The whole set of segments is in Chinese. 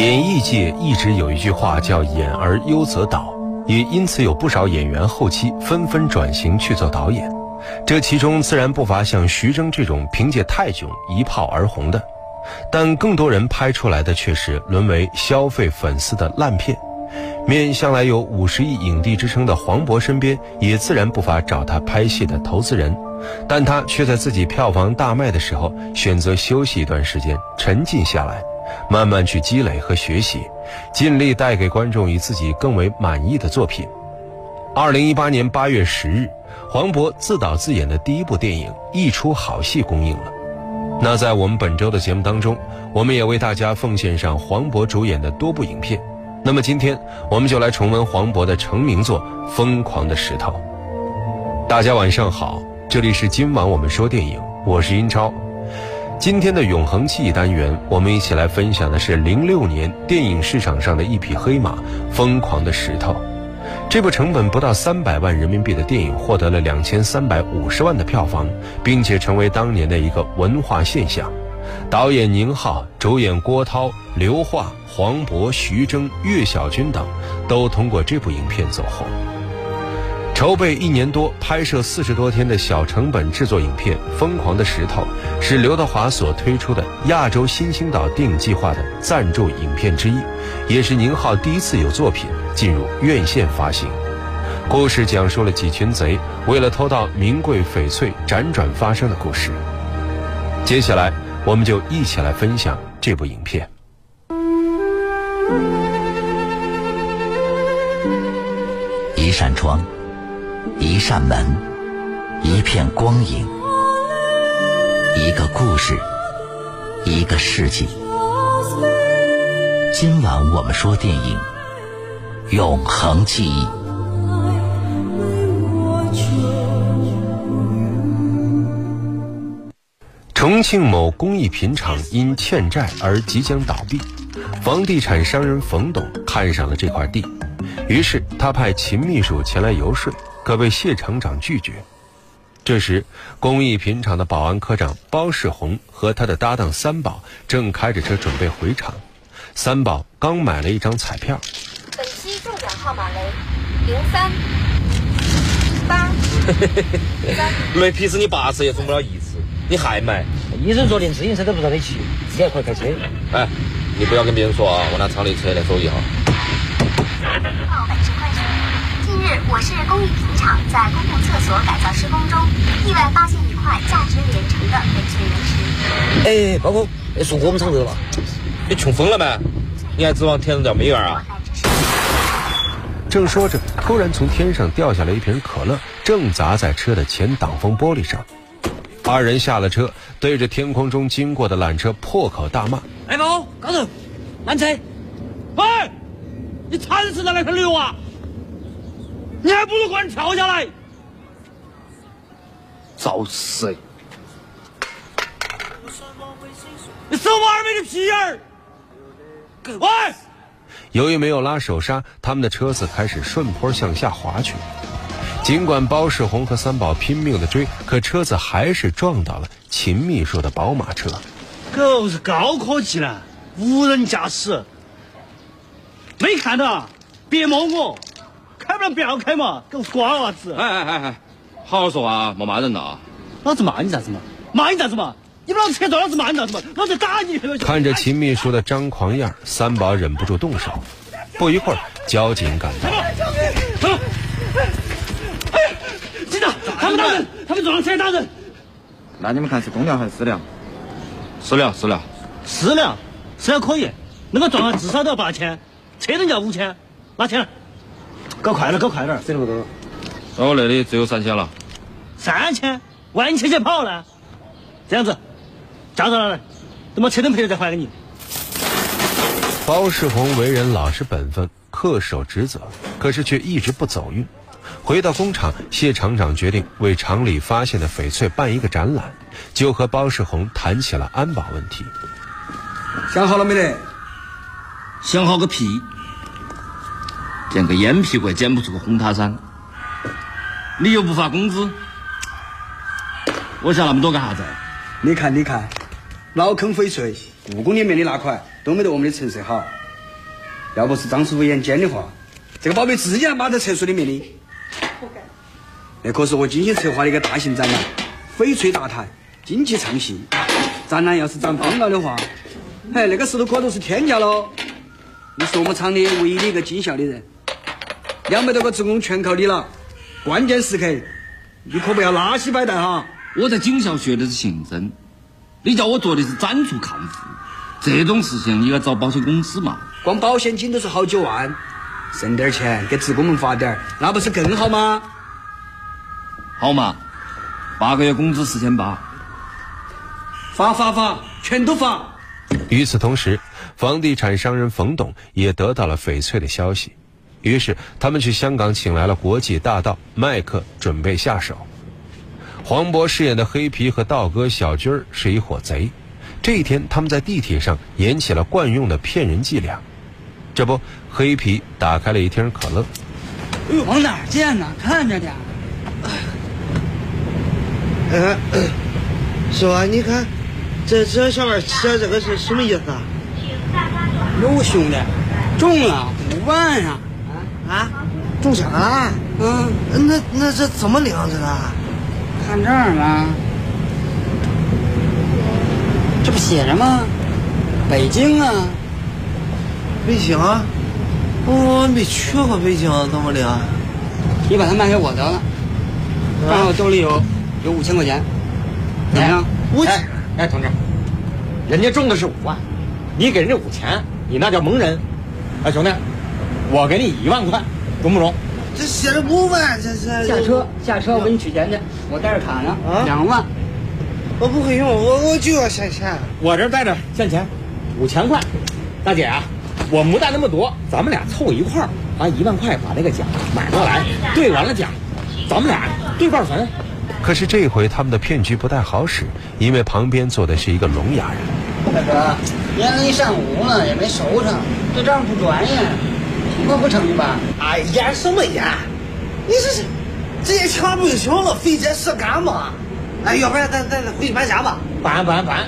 演艺界一直有一句话叫“演而优则导”，也因此有不少演员后期纷纷转型去做导演。这其中自然不乏像徐峥这种凭借《泰囧》一炮而红的，但更多人拍出来的却是沦为消费粉丝的烂片。面向来有五十亿影帝之称的黄渤身边，也自然不乏找他拍戏的投资人，但他却在自己票房大卖的时候，选择休息一段时间，沉静下来。慢慢去积累和学习，尽力带给观众以自己更为满意的作品。二零一八年八月十日，黄渤自导自演的第一部电影《一出好戏》公映了。那在我们本周的节目当中，我们也为大家奉献上黄渤主演的多部影片。那么今天，我们就来重温黄渤的成名作《疯狂的石头》。大家晚上好，这里是今晚我们说电影，我是英超。今天的永恒记忆单元，我们一起来分享的是零六年电影市场上的一匹黑马——《疯狂的石头》。这部成本不到三百万人民币的电影，获得了两千三百五十万的票房，并且成为当年的一个文化现象。导演宁浩，主演郭涛、刘桦、黄渤、徐峥、岳小军等，都通过这部影片走红。筹备一年多，拍摄四十多天的小成本制作影片《疯狂的石头》，是刘德华所推出的亚洲新兴岛电影计划的赞助影片之一，也是宁浩第一次有作品进入院线发行。故事讲述了几群贼为了偷到名贵翡翠辗转发生的故事。接下来，我们就一起来分享这部影片。一扇窗。一扇门，一片光影，一个故事，一个世纪。今晚我们说电影《永恒记忆》。重庆某工艺品厂因欠债而即将倒闭，房地产商人冯董看上了这块地，于是他派秦秘书前来游说。可被谢厂长拒绝。这时，工艺品厂的保安科长包世红和他的搭档三宝正开着车准备回厂。三宝刚买了一张彩票，本期中奖号码为零三八。没皮子你八次也中不了一次，你还买？一人坐连自行车都不让你骑，你还会开车？哎，你不要跟别人说啊！我拿厂里车来收一哈。我市工艺品厂在公共厕所改造施工中，意外发现一块价值连城的翡翠原石。哎，包括说我们厂的吧？你穷疯了没？你还指望天上掉美元啊？正说着，突然从天上掉下来一瓶可乐，正砸在车的前挡风玻璃上。二人下了车，对着天空中经过的缆车破口大骂：“哎，包高头，拦车！喂，你铲死了那块牛啊！”你还不如快点跳下来！找死！你手毛二没的屁眼儿！喂！由于没有拉手刹，他们的车子开始顺坡向下滑去。尽管包世红和三宝拼命的追，可车子还是撞到了秦秘书的宝马车。狗是高科技了，无人驾驶。没看到？别摸我！开不要开嘛，狗瓜娃子！哎哎哎哎，好好说话，莫骂人呐！老子骂你咋子嘛？骂你咋子嘛？你把老子车撞，老子骂你咋子嘛？老子打你！看着秦秘书的张狂样，三宝忍不住动手。不一会儿，交警赶到。哎，警长，他们打人，他们撞车打人。那你们看是公粮还是私粮？私粮，私粮，私粮，私粮可以，那个撞了至少都要八千，车人要五千，拿钱。搞快点，搞快点，省那么多。那我那里只有三千了。三千？万一车先跑了？这样子，驾照拿来，等把车灯赔了再还给你。包世红为人老实本分，恪守职责，可是却一直不走运。回到工厂，谢厂长决定为厂里发现的翡翠办一个展览，就和包世红谈起了安保问题。想好了没得？想好个屁！捡个烟屁股也捡不出个红塔山，你又不发工资，我想那么多干啥子？你看，你看，老坑翡翠，故宫里面的那块都没得我们的成色好，要不是张师傅眼尖的话，这个宝贝自己还码在厕所里面的。那可是我精心策划的一个大型展览，翡翠大台，金鸡唱戏。展览要是展方了的话，嘿，那个石头可都是天价喽。你是我们厂里唯一的一个尽孝的人，两百多个职工全靠你了。关键时刻，你可不要拉稀摆带哈。我在警校学的是刑侦，你叫我做的是展出看护，这种事情你要找保险公司嘛。光保险金都是好几万，剩点钱给职工们发点，那不是更好吗？好嘛，八个月工资四千八，发发发，全都发。与此同时，房地产商人冯董也得到了翡翠的消息，于是他们去香港请来了国际大盗麦克，准备下手。黄渤饰演的黑皮和道哥小军儿是一伙贼，这一天他们在地铁上演起了惯用的骗人伎俩。这不，黑皮打开了一听可乐，哎呦，往哪儿捡呢？看着点。哎，师傅，你看，这这上面写这个是什么意思啊？有兄弟，中了五万啊！啊，中奖了？嗯，那那这怎么领这个？看这儿吗？这不写着吗？北京啊，北京啊？我没去过北京，怎么领？你把它卖给我得了，正好兜里有有五千块钱，怎么样？我哎哎，同志，人家中的是五万，你给人家五千，你那叫蒙人。哎，兄弟，我给你一万块，中不中？这写着不呗，这这下车，下车，我给你取钱去。我带着卡呢，啊两万。我不会用，我我就要现钱。我这带着现钱，五千块。大姐啊，我没带那么多，咱们俩凑一块儿，把一万块把那个奖买过来，兑完了奖，咱们俩对半分。可是这回他们的骗局不太好使，因为旁边坐的是一个聋哑人。大哥，演了一上午了也没收成，这账不专业，我不成吧？哎，演什么演？你这是这些钱不就行了？费这事干嘛？哎，要不然咱咱咱回去搬家吧。搬搬搬，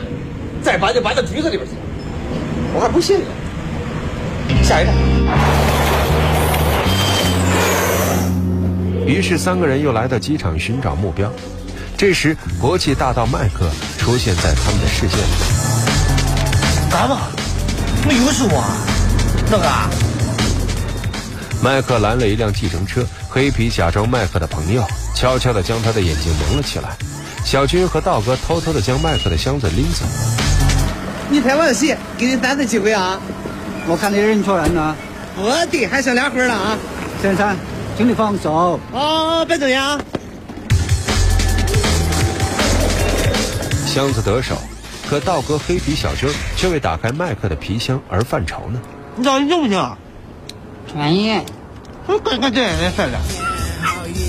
再搬就搬到局子里边去了，我还不信呢。下一站。于是三个人又来到机场寻找目标。这时，国际大盗麦克出现在他们的视线里。干嘛？没有是我，那个啊麦克拦了一辆计程车，黑皮假装麦克的朋友，悄悄地将他的眼睛蒙了起来。小军和道哥偷偷地将麦克的箱子拎走。你拍完戏，给你单次机会啊！我看你认错人了，我的，还剩两分了啊！先生，请你放手。哦，别走呀。箱子得手，可道哥、黑皮、小军却为打开麦克的皮箱而犯愁呢。你到底行不行？专业。我看看这也算了。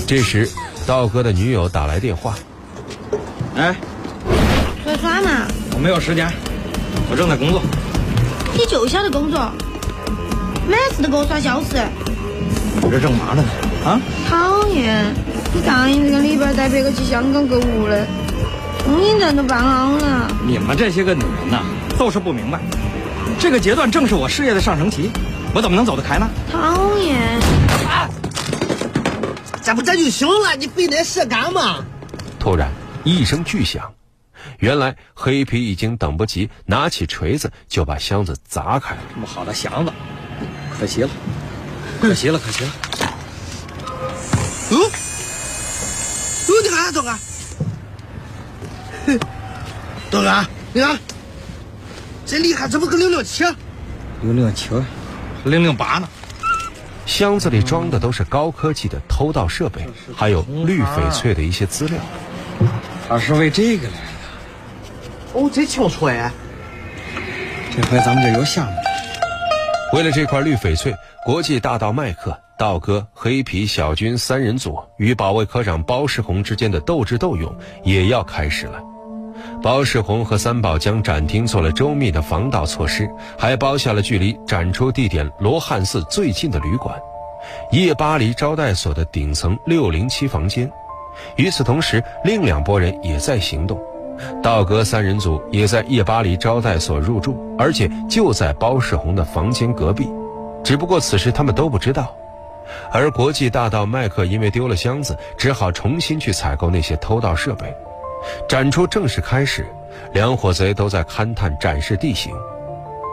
这时，道哥的女友打来电话，哎，出来耍嘛？我没有时间，我正在工作。你就晓得工作，每次都给我耍消失，我这正忙着呢。啊，讨厌！你答应这个礼拜带别个去香港购物的，通行证都办好了。你们这些个女人呐，都是不明白，这个阶段正是我事业的上升期，我怎么能走得开呢？讨厌！这不这就行了，你费那事干嘛？突然一声巨响，原来黑皮已经等不及，拿起锤子就把箱子砸开了。这么好的箱子，可惜了，可惜了，可惜了。哦，哦，你看东哥，哼，东哥，你看，这厉害怎么个零零七？零零七，零零八呢？箱子里装的都是高科技的偷盗设备，还有绿翡翠的一些资料。他是为这个来的。哦，这清楚哎。这回咱们这有项目。为了这块绿翡翠，国际大盗麦克、道哥、黑皮、小军三人组与保卫科长包世红之间的斗智斗勇也要开始了。包世宏和三宝将展厅做了周密的防盗措施，还包下了距离展出地点罗汉寺最近的旅馆——夜巴黎招待所的顶层六零七房间。与此同时，另两拨人也在行动。道格三人组也在夜巴黎招待所入住，而且就在包世宏的房间隔壁。只不过此时他们都不知道。而国际大盗麦克因为丢了箱子，只好重新去采购那些偷盗设备。展出正式开始，两伙贼都在勘探展示地形。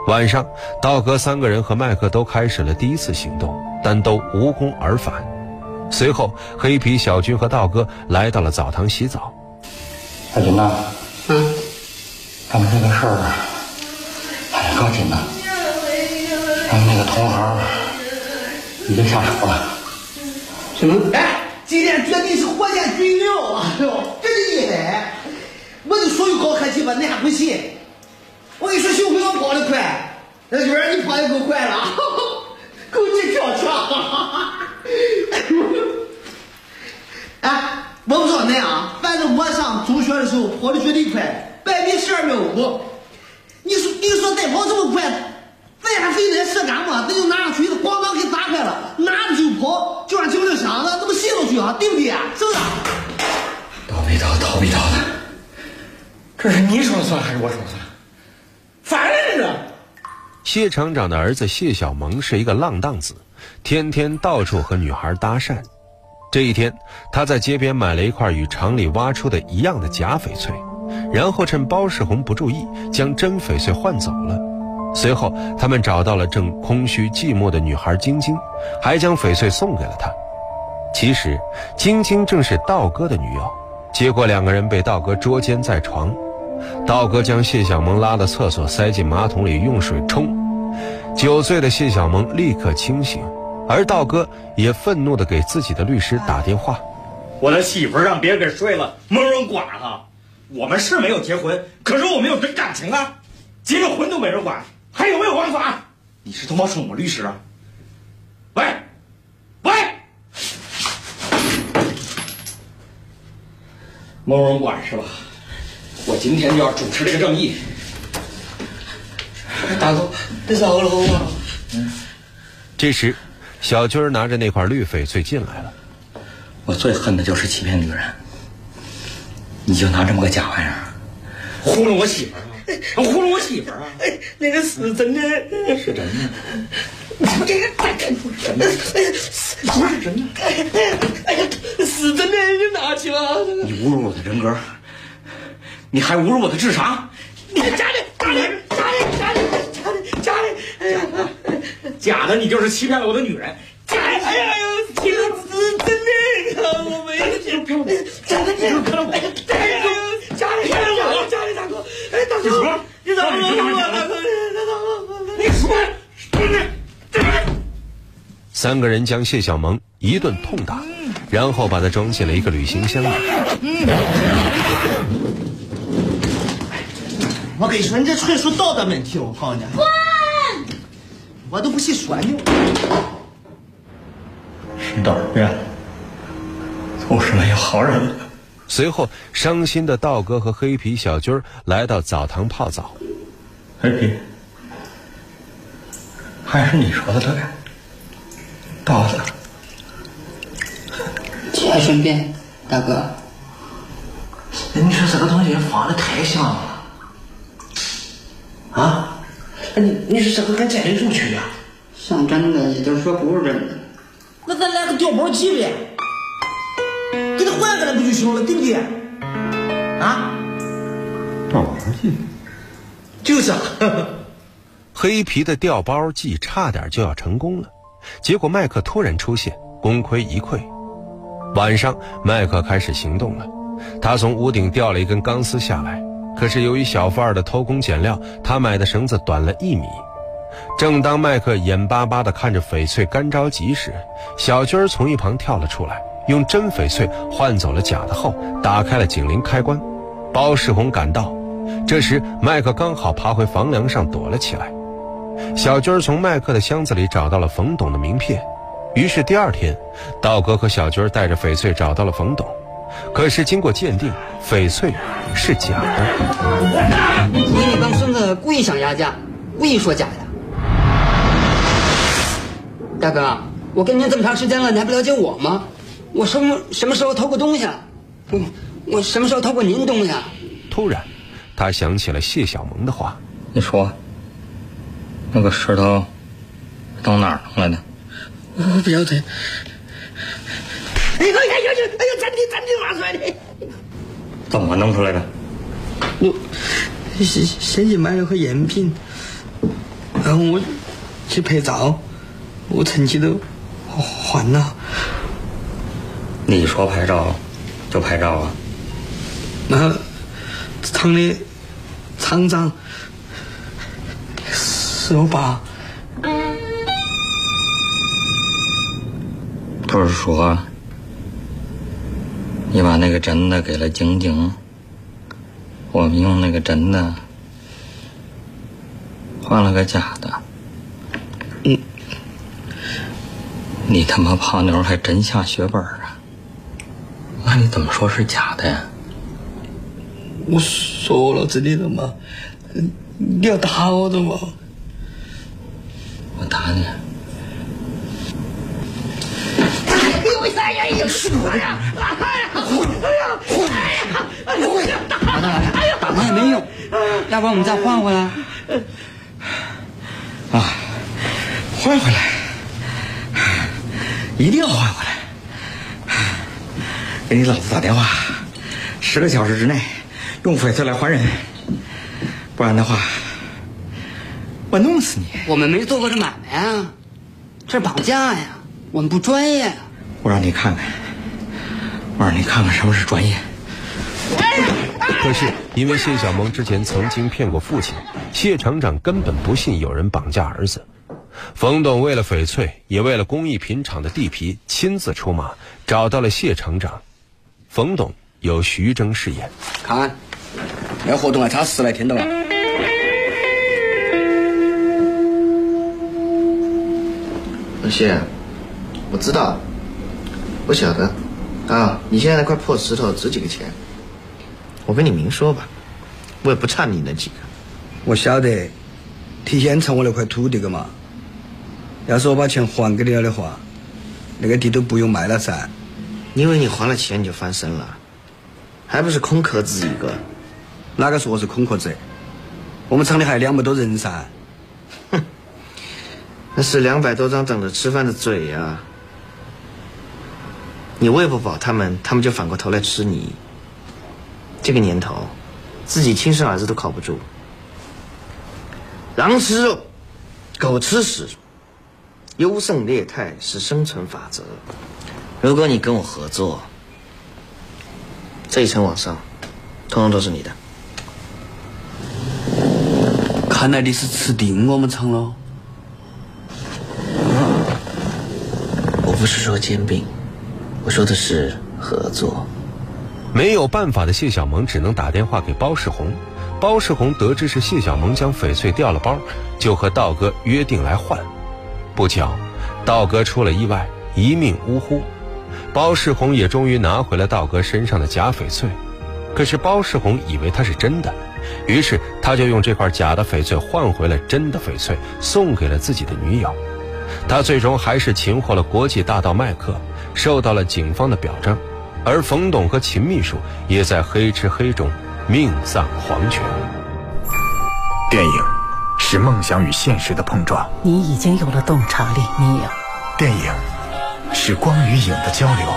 晚上，道哥三个人和麦克都开始了第一次行动，但都无功而返。随后，黑皮小军和道哥来到了澡堂洗澡。小军呐，嗯，咱们这个事儿还得搞紧呐。咱们那个同行已经下手了。什么？今天绝对是火箭军了！哎呦，真厉害！我就说有高科技吧，你还不信？我跟你说，幸亏我跑得快，那边你跑得够快了，够你跳墙。哎，我不知道你啊，反正我上中学的时候跑的绝对快，百米十二秒五。你说，你说再跑这么快，咱还费那事干嘛？咱就拿个锤子，咣当给砸开了，拿着就跑，就让警铃响了，怎么信都去啊？对不对啊？是不是？倒霉倒倒霉倒的，这是你说了算还是我说了算？烦人这是！谢厂长的儿子谢小萌是一个浪荡子，天天到处和女孩搭讪。这一天，他在街边买了一块与厂里挖出的一样的假翡翠，然后趁包世红不注意，将真翡翠换走了。随后，他们找到了正空虚寂寞的女孩晶晶，还将翡翠送给了她。其实，晶晶正是道哥的女友。结果，两个人被道哥捉奸在床。道哥将谢小萌拉到厕所，塞进马桶里用水冲。酒醉的谢小萌立刻清醒。而道哥也愤怒地给自己的律师打电话：“我的媳妇让别人给睡了，没人管了。我们是没有结婚，可是我们有真感情啊！结个婚都没人管，还有没有王法？你是他妈什么律师啊？喂，喂，蒙人管是吧？我今天就要主持这个正义。大哥，你咋了？嗯。这时。小军拿着那块绿翡翠进来了。我最恨的就是欺骗女人。你就拿这么个假玩意儿，糊弄我媳妇儿，糊弄我媳妇儿啊！哎，那个是真的，是真的。你这个真的，不是真的。哎呀，哎呀，是真的，你拿去了。你侮辱我的人格，你还侮辱我的智商。你假的，假的，假的，假的，假的，假的。假的，你就是欺骗了我的女人。假的，哎呀呦，天是真的，我没骗你。真的，你是骗我。哎呀，假的，骗我，假的，大大哥，你咋骗我？大哥，大哥，你说，真的，真的。三个人将谢小萌一顿痛打，然后把她装进了一个旅行箱里。我跟你说，你这纯属道德问题，我告诉你。滚我都不信说你。世道变了，总是没有好人了。随后，伤心的道哥和黑皮小军来到澡堂泡澡。黑皮，还是你说的对，道子。还顺便，大哥。你说这个东西放的太像了，啊？你你说这个跟真的有区别？像真的，也就是说不是真的。那咱来个调包机呗，给他换个来不就行了，对不对？啊？调包计？就是。黑皮的调包计差点就要成功了，结果麦克突然出现，功亏一篑。晚上，麦克开始行动了，他从屋顶掉了一根钢丝下来。可是由于小贩儿的偷工减料，他买的绳子短了一米。正当麦克眼巴巴地看着翡翠干着急时，小军儿从一旁跳了出来，用真翡翠换走了假的后，打开了警铃开关。包世红赶到，这时麦克刚好爬回房梁上躲了起来。小军从麦克的箱子里找到了冯董的名片，于是第二天，道哥和小军带着翡翠找到了冯董。可是经过鉴定，翡翠是假的。你那帮孙子故意想压价，故意说假的。大哥，我跟您这么长时间了，你还不了解我吗？我什么什么时候偷过东西？我我什么时候偷过您东西？突然，他想起了谢小萌的话。你说，那个石头从哪儿弄来的？我不晓得。哎呦哎呦哎呦！哎呦，暂停暂停，拿出来的。怎么弄出来的？我先先去买了盒赝品，然后我去拍照，我成绩都换了。你说拍照就拍照啊？那厂里厂长是我爸。不是说你把那个真的给了晶晶，我们用那个真的换了个假的。嗯，你他妈胖妞还真下血本啊？那你怎么说是假的呀？我说了真的了嘛？你要打我的嘛？我打你。为啥呀？有事哎呀！哎呀！哎呀！哎呀！打！哎呀！打他也没用，要不然我们再换回来。啊，换回来，一定要换回来。给你老子打电话，十个小时之内用翡翠来还人，不然的话，我弄死你！我们没做过这买卖啊，这是绑架呀，我们不专业呀。我让你看看，我让你看看什么是专业。可是因为谢小萌之前曾经骗过父亲，谢厂长根本不信有人绑架儿子。冯董为了翡翠，也为了工艺品厂的地皮，亲自出马，找到了谢厂长。冯董由徐峥饰演。看，那活动还差十来天到了。老谢，我知道，我晓得，啊，你现在那块破石头值几个钱？我跟你明说吧，我也不差你那几个。我晓得，提前成我那块土地个嘛。要是我把钱还给你了的话，那个地都不用卖了噻。因为你还了钱你就翻身了，还不是空壳子一个？哪个说我是空壳子？我们厂里还有两百多人噻。哼，那是两百多张等着吃饭的嘴呀。你喂不饱他们，他们就反过头来吃你。这个年头，自己亲生儿子都靠不住，狼吃肉，狗吃屎，优胜劣汰是生存法则。如果你跟我合作，这一层往上，通通都是你的。看来你是吃定我们厂了。我不是说兼并，我说的是合作。没有办法的谢小萌只能打电话给包世红。包世红得知是谢小萌将翡翠掉了包，就和道哥约定来换。不巧，道哥出了意外，一命呜呼。包世红也终于拿回了道哥身上的假翡翠。可是包世红以为它是真的，于是他就用这块假的翡翠换回了真的翡翠，送给了自己的女友。他最终还是擒获了国际大盗麦克，受到了警方的表彰。而冯董和秦秘书也在黑吃黑中命丧黄泉。电影是梦想与现实的碰撞，你已经有了洞察力，你有。电影是光与影的交流，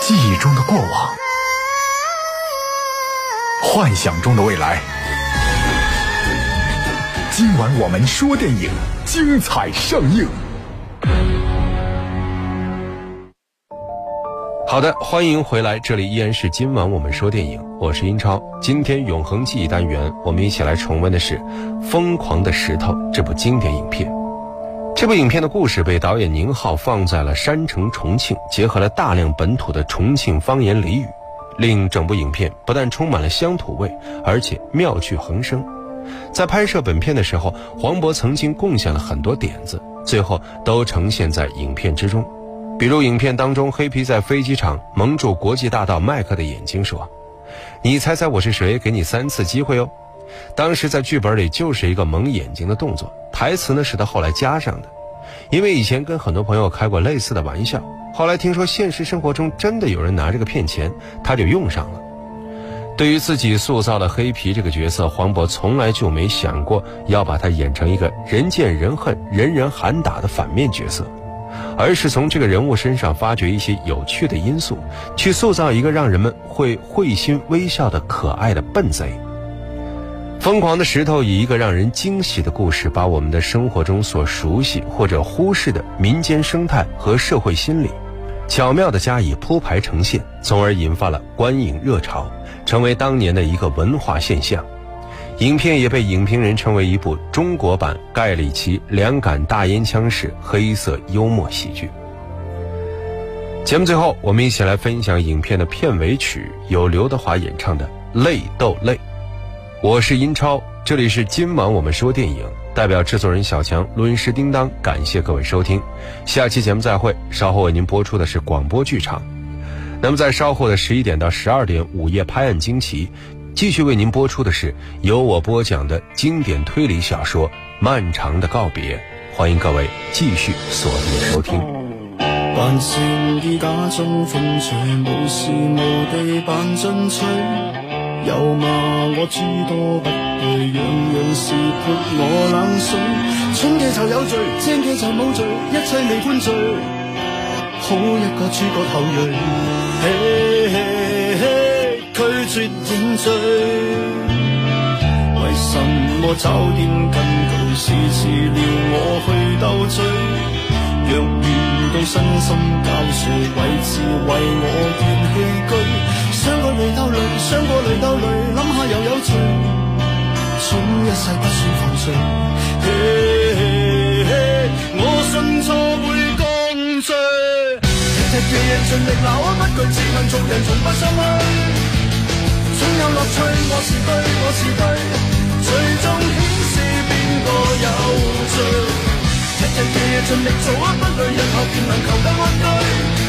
记忆中的过往，幻想中的未来。今晚我们说电影，精彩上映。好的，欢迎回来，这里依然是今晚我们说电影，我是英超。今天永恒记忆单元，我们一起来重温的是《疯狂的石头》这部经典影片。这部影片的故事被导演宁浩放在了山城重庆，结合了大量本土的重庆方言俚语，令整部影片不但充满了乡土味，而且妙趣横生。在拍摄本片的时候，黄渤曾经贡献了很多点子，最后都呈现在影片之中。比如影片当中，黑皮在飞机场蒙住国际大盗麦克的眼睛，说：“你猜猜我是谁？给你三次机会哦。”当时在剧本里就是一个蒙眼睛的动作，台词呢是他后来加上的。因为以前跟很多朋友开过类似的玩笑，后来听说现实生活中真的有人拿这个骗钱，他就用上了。对于自己塑造的黑皮这个角色，黄渤从来就没想过要把他演成一个人见人恨、人人喊打的反面角色，而是从这个人物身上发掘一些有趣的因素，去塑造一个让人们会会心微笑的可爱的笨贼。疯狂的石头以一个让人惊喜的故事，把我们的生活中所熟悉或者忽视的民间生态和社会心理，巧妙地加以铺排呈现，从而引发了观影热潮，成为当年的一个文化现象。影片也被影评人称为一部中国版《盖里奇两杆大烟枪》式黑色幽默喜剧。节目最后，我们一起来分享影片的片尾曲，由刘德华演唱的《泪斗泪》。我是英超，这里是今晚我们说电影，代表制作人小强、录音师叮当，感谢各位收听，下期节目再会。稍后为您播出的是广播剧场，那么在稍后的十一点到十二点，午夜拍案惊奇，继续为您播出的是由我播讲的经典推理小说《漫长的告别》，欢迎各位继续锁定收听。扮成衣假中风趣，无时无地扮进取。又骂我诸多不对，样样事泼我冷水。蠢嘅就有罪，正嘅就冇罪，一切未判罪。好一个诸葛后裔，嘿嘿嘿，拒绝认罪。为什么酒店根据是治疗我去斗嘴？若遇到身心交瘁，位置为我愿弃居。想过泪斗泪，想过泪斗泪，谂下又有罪，蠢一世不算犯罪。嘿嘿，我信错会降罪，日日夜夜尽力闹，不惧自问做人从不心虚，有乐趣。我是对，我是对，最终显示边个有罪。日日夜夜尽力做，不累，日后便能求得安居。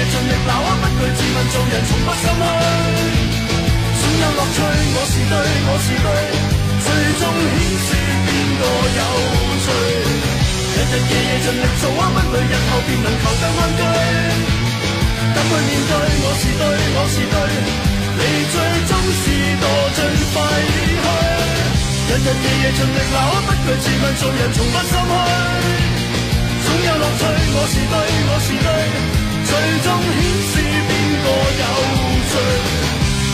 日夜夜盡力鬧，不懼自問做人從不心虛。總有樂趣，我是對，我是對。最終顯示邊個有罪？日日夜夜盡力做啊，不累，日後便能求得安居。敢去面對，我是對，我是對，你最終是墮進廢墟。日日夜夜盡力鬧啊，不懼自問做人從不心虛。總有樂趣，我是對，我是對，最终显示边个有罪？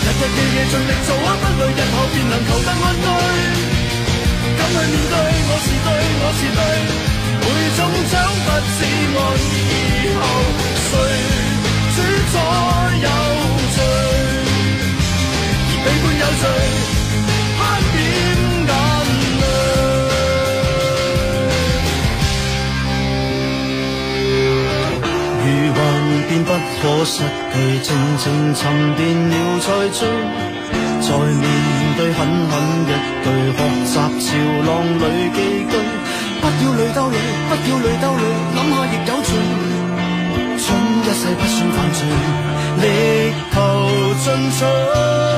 日日夜夜尽力做啊，不累，日后便能求得安居。失去静静沉淀了再追再面对狠狠一句学习潮浪里寄居不要泪兜泪不要泪兜泪谂下亦有罪蠢一世不算犯罪力求进取